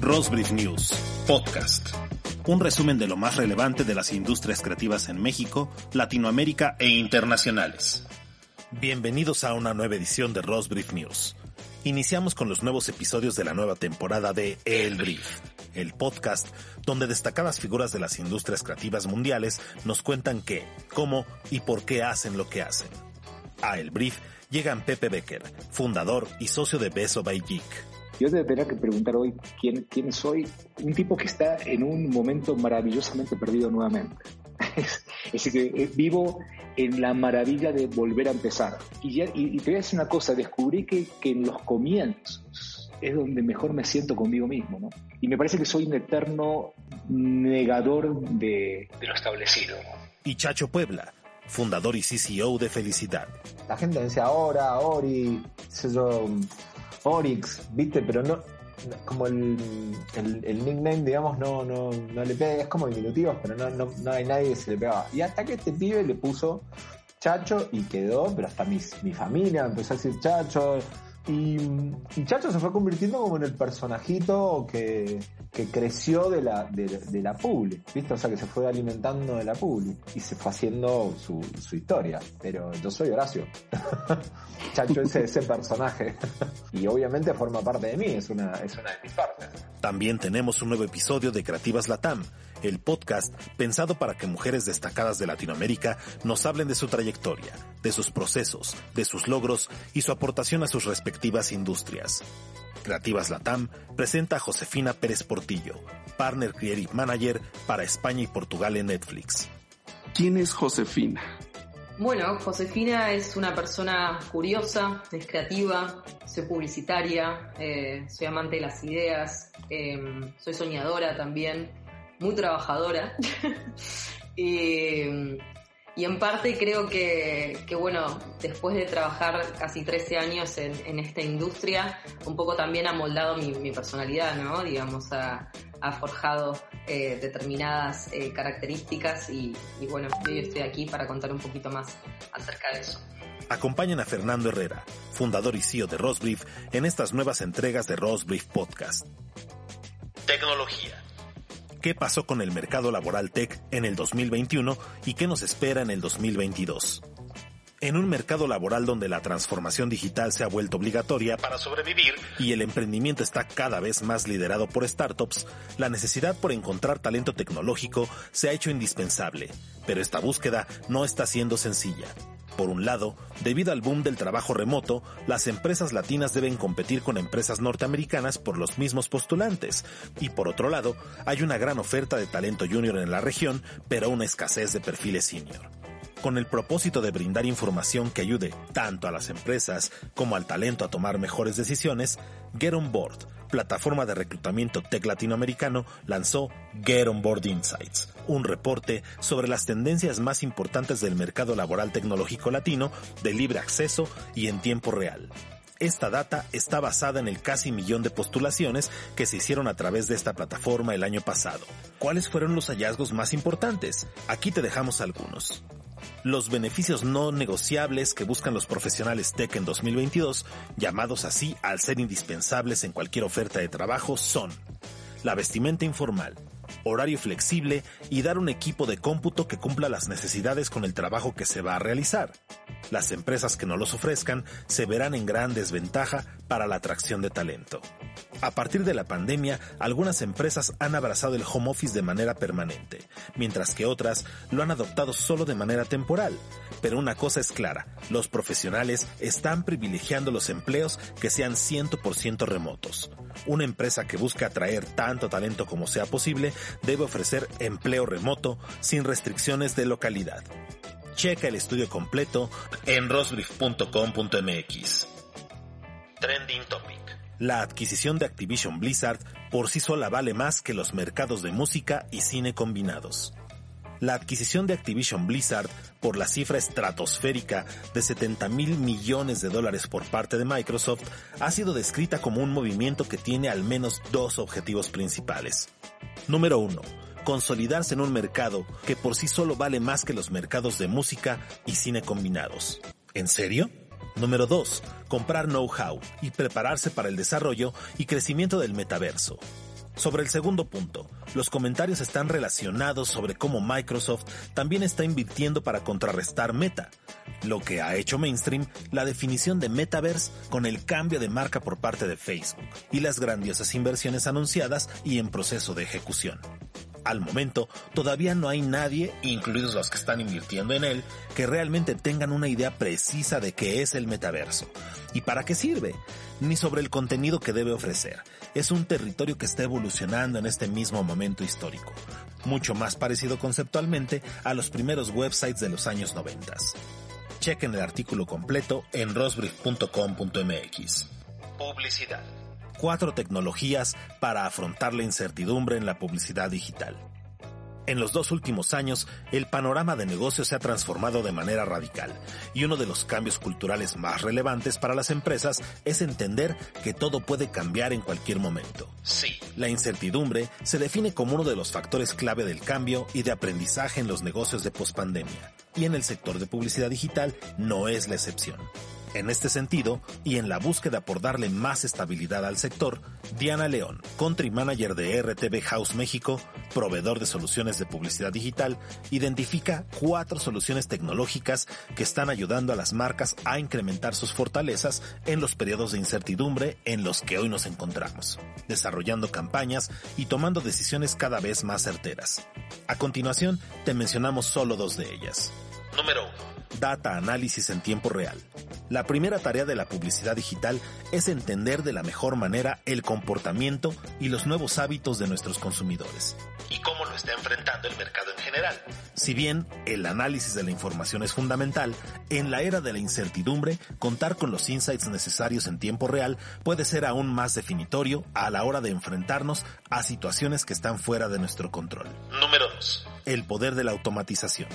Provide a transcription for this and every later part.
Rosbrief News, podcast. Un resumen de lo más relevante de las industrias creativas en México, Latinoamérica e internacionales. Bienvenidos a una nueva edición de Rosbrief News. Iniciamos con los nuevos episodios de la nueva temporada de El Brief, el podcast donde destacadas figuras de las industrias creativas mundiales nos cuentan qué, cómo y por qué hacen lo que hacen. A El Brief llegan Pepe Becker, fundador y socio de Beso by Geek. Yo te tendría que preguntar hoy quién, quién soy. Un tipo que está en un momento maravillosamente perdido nuevamente. Es decir, que eh, vivo en la maravilla de volver a empezar. Y, ya, y, te voy a decir una cosa, descubrí que, que, en los comienzos es donde mejor me siento conmigo mismo, ¿no? Y me parece que soy un eterno negador de, de lo establecido. Y Chacho Puebla, fundador y CCO de Felicidad. La gente dice ahora, Ori, sé yo, Orix, ¿viste? Pero no, como el, el, nickname, digamos, no, no, no le pega, es como diminutivos, pero no, no, no hay nadie que se le pegaba. Y hasta que este pibe le puso Chacho y quedó, pero hasta mi, mi familia empezó a decir Chacho, y, Chacho se fue convirtiendo como en el personajito que, creció de la, de, Publi, ¿viste? O sea, que se fue alimentando de la Publi y se fue haciendo su, su historia. Pero yo soy Horacio. Chacho es ese personaje. y obviamente forma parte de mí, es una, es una de mis partes. También tenemos un nuevo episodio de Creativas Latam, el podcast pensado para que mujeres destacadas de Latinoamérica nos hablen de su trayectoria, de sus procesos, de sus logros y su aportación a sus respectivas industrias. Creativas Latam presenta a Josefina Pérez Portillo, Partner Creative Manager para España y Portugal en Netflix. ¿Quién es Josefina? Bueno, Josefina es una persona curiosa, es creativa, soy publicitaria, eh, soy amante de las ideas, em, soy soñadora también, muy trabajadora. y, en parte creo que, bueno, después de trabajar casi 13 años en, esta industria, un poco también ha moldado mi, personalidad, ¿no? Digamos, ha, forjado eh, determinadas eh, características y, y bueno, yo estoy aquí para contar un poquito más acerca de eso. Acompañan a Fernando Herrera, fundador y CEO de Rosbrief, en estas nuevas entregas de Rosbrief Podcast. Tecnología qué pasó con el mercado laboral tech en el 2021 y qué nos espera en el 2022. En un mercado laboral donde la transformación digital se ha vuelto obligatoria para sobrevivir y el emprendimiento está cada vez más liderado por startups, la necesidad por encontrar talento tecnológico se ha hecho indispensable, pero esta búsqueda no está siendo sencilla. Por un lado, debido al boom del trabajo remoto, las empresas latinas deben competir con empresas norteamericanas por los mismos postulantes, y por otro lado, hay una gran oferta de talento junior en la región, pero una escasez de perfiles senior. Con el propósito de brindar información que ayude tanto a las empresas como al talento a tomar mejores decisiones, Get On Board, plataforma de reclutamiento tech latinoamericano, lanzó Get On Board Insights, un reporte sobre las tendencias más importantes del mercado laboral tecnológico latino de libre acceso y en tiempo real. Esta data está basada en el casi millón de postulaciones que se hicieron a través de esta plataforma el año pasado. ¿Cuáles fueron los hallazgos más importantes? Aquí te dejamos algunos. Los beneficios no negociables que buscan los profesionales tech en 2022, llamados así al ser indispensables en cualquier oferta de trabajo, son la vestimenta informal, horario flexible y dar un equipo de cómputo que cumpla las necesidades con el trabajo que se va a realizar. Las empresas que no los ofrezcan se verán en gran desventaja para la atracción de talento. A partir de la pandemia, algunas empresas han abrazado el home office de manera permanente, mientras que otras lo han adoptado solo de manera temporal. Pero una cosa es clara, los profesionales están privilegiando los empleos que sean 100% remotos. Una empresa que busca atraer tanto talento como sea posible debe ofrecer empleo remoto sin restricciones de localidad. Checa el estudio completo en rosbrief.com.mx. Trending Topic. La adquisición de Activision Blizzard por sí sola vale más que los mercados de música y cine combinados. La adquisición de Activision Blizzard por la cifra estratosférica de 70 mil millones de dólares por parte de Microsoft ha sido descrita como un movimiento que tiene al menos dos objetivos principales. Número 1. Consolidarse en un mercado que por sí solo vale más que los mercados de música y cine combinados. ¿En serio? Número 2. Comprar know-how y prepararse para el desarrollo y crecimiento del metaverso. Sobre el segundo punto, los comentarios están relacionados sobre cómo Microsoft también está invirtiendo para contrarrestar Meta, lo que ha hecho mainstream la definición de metaverse con el cambio de marca por parte de Facebook y las grandiosas inversiones anunciadas y en proceso de ejecución. Al momento, todavía no hay nadie, incluidos los que están invirtiendo en él, que realmente tengan una idea precisa de qué es el metaverso y para qué sirve, ni sobre el contenido que debe ofrecer, es un territorio que está evolucionando en este mismo momento histórico, mucho más parecido conceptualmente a los primeros websites de los años 90. Chequen el artículo completo en rosbrief.com.mx. Publicidad. Cuatro tecnologías para afrontar la incertidumbre en la publicidad digital. En los dos últimos años, el panorama de negocios se ha transformado de manera radical y uno de los cambios culturales más relevantes para las empresas es entender que todo puede cambiar en cualquier momento. Sí, la incertidumbre se define como uno de los factores clave del cambio y de aprendizaje en los negocios de pospandemia, y en el sector de publicidad digital no es la excepción. En este sentido, y en la búsqueda por darle más estabilidad al sector, Diana León, Country Manager de RTV House México, proveedor de soluciones de publicidad digital, identifica cuatro soluciones tecnológicas que están ayudando a las marcas a incrementar sus fortalezas en los periodos de incertidumbre en los que hoy nos encontramos, desarrollando campañas y tomando decisiones cada vez más certeras. A continuación, te mencionamos solo dos de ellas. Número 1 data análisis en tiempo real. La primera tarea de la publicidad digital es entender de la mejor manera el comportamiento y los nuevos hábitos de nuestros consumidores y cómo lo está enfrentando el mercado en general. Si bien el análisis de la información es fundamental, en la era de la incertidumbre, contar con los insights necesarios en tiempo real puede ser aún más definitorio a la hora de enfrentarnos a situaciones que están fuera de nuestro control. Número 2. El poder de la automatización.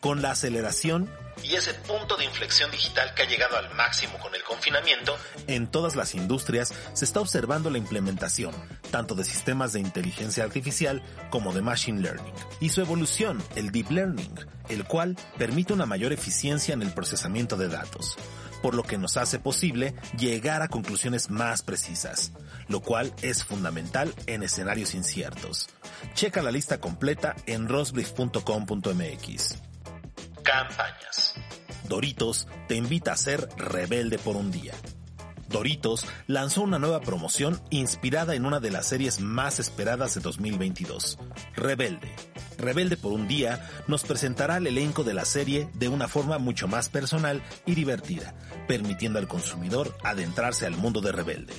Con la aceleración y ese punto de inflexión digital que ha llegado al máximo con el confinamiento, en todas las industrias se está observando la implementación tanto de sistemas de inteligencia artificial como de machine learning y su evolución, el deep learning, el cual permite una mayor eficiencia en el procesamiento de datos por lo que nos hace posible llegar a conclusiones más precisas, lo cual es fundamental en escenarios inciertos. Checa la lista completa en rosbrief.com.mx. Campañas. Doritos te invita a ser rebelde por un día. Doritos lanzó una nueva promoción inspirada en una de las series más esperadas de 2022, Rebelde. Rebelde por un día nos presentará el elenco de la serie de una forma mucho más personal y divertida, permitiendo al consumidor adentrarse al mundo de Rebelde.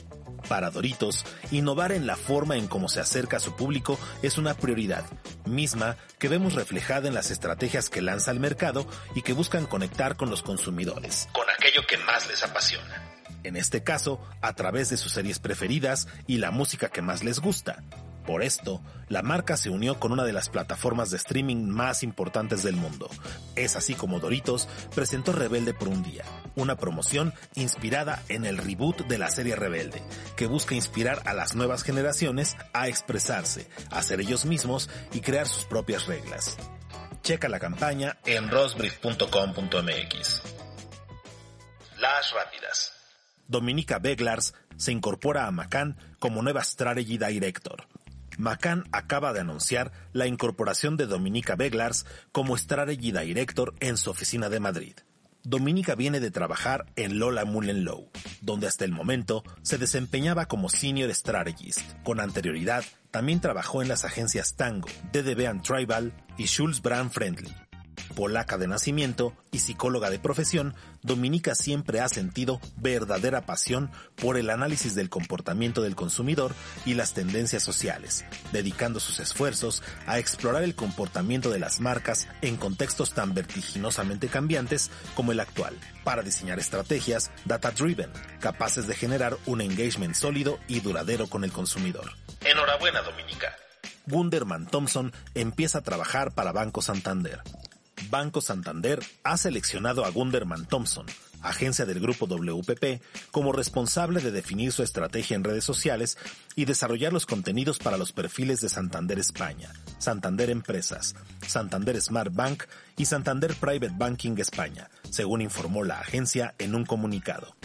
Para Doritos, innovar en la forma en cómo se acerca a su público es una prioridad, misma que vemos reflejada en las estrategias que lanza al mercado y que buscan conectar con los consumidores, con aquello que más les apasiona. En este caso, a través de sus series preferidas y la música que más les gusta, por esto, la marca se unió con una de las plataformas de streaming más importantes del mundo. Es así como Doritos presentó Rebelde por un día, una promoción inspirada en el reboot de la serie Rebelde, que busca inspirar a las nuevas generaciones a expresarse, a ser ellos mismos y crear sus propias reglas. Checa la campaña en rosbrief.com.mx. Las rápidas. Dominica Beglars se incorpora a Macan como nueva Strategy Director. Macan acaba de anunciar la incorporación de Dominica Beglars como Strategy Director en su oficina de Madrid. Dominica viene de trabajar en Lola Mullen Low, donde hasta el momento se desempeñaba como Senior Strategist. Con anterioridad, también trabajó en las agencias Tango, DDB Tribal y Schulz Brand Friendly. Polaca de nacimiento y psicóloga de profesión, Dominica siempre ha sentido verdadera pasión por el análisis del comportamiento del consumidor y las tendencias sociales, dedicando sus esfuerzos a explorar el comportamiento de las marcas en contextos tan vertiginosamente cambiantes como el actual, para diseñar estrategias data-driven, capaces de generar un engagement sólido y duradero con el consumidor. Enhorabuena, Dominica. Gunderman Thompson empieza a trabajar para Banco Santander, Banco Santander ha seleccionado a Gunderman Thompson, agencia del grupo WPP, como responsable de definir su estrategia en redes sociales y desarrollar los contenidos para los perfiles de Santander España, Santander Empresas, Santander Smart Bank y Santander Private Banking España, según informó la agencia en un comunicado.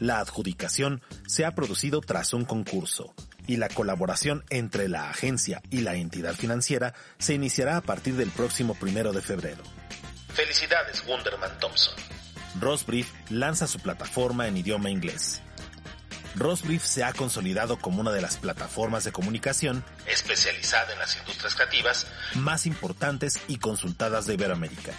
La adjudicación se ha producido tras un concurso. y la colaboración entre la agencia y la entidad financiera se iniciará a partir del próximo primero de febrero. Felicidades, Wunderman Thompson. Rosbrief lanza su plataforma en idioma inglés. Rosbrief se ha consolidado como una de las plataformas de comunicación especializada en las industrias creativas más importantes y consultadas de Iberoamérica.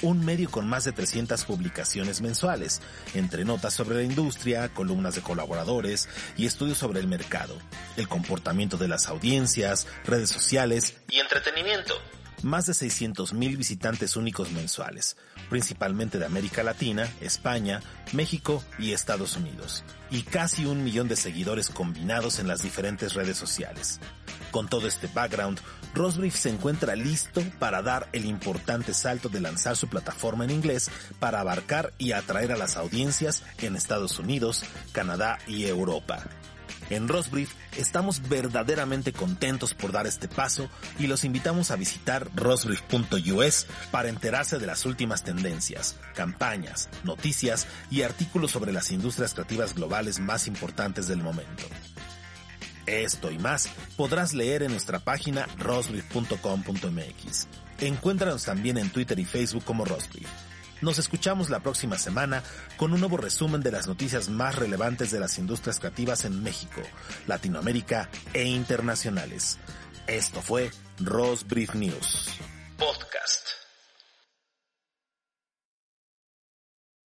Un medio con más de 300 publicaciones mensuales, entre notas sobre la industria, columnas de colaboradores y estudios sobre el mercado, el comportamiento de las audiencias, redes sociales y entretenimiento más de 600.000 visitantes únicos mensuales, principalmente de América Latina, España, México y Estados Unidos, y casi un millón de seguidores combinados en las diferentes redes sociales. Con todo este background, Rosbrief se encuentra listo para dar el importante salto de lanzar su plataforma en inglés para abarcar y atraer a las audiencias en Estados Unidos, Canadá y Europa. En Rosbrief estamos verdaderamente contentos por dar este paso y los invitamos a visitar rosbrief.us para enterarse de las últimas tendencias, campañas, noticias y artículos sobre las industrias creativas globales más importantes del momento. Esto y más podrás leer en nuestra página rosbrief.com.mx. Encuéntranos también en Twitter y Facebook como Rosbrief. Nos escuchamos la próxima semana con un nuevo resumen de las noticias más relevantes de las industrias creativas en México, Latinoamérica e internacionales. Esto fue Rose Brief News.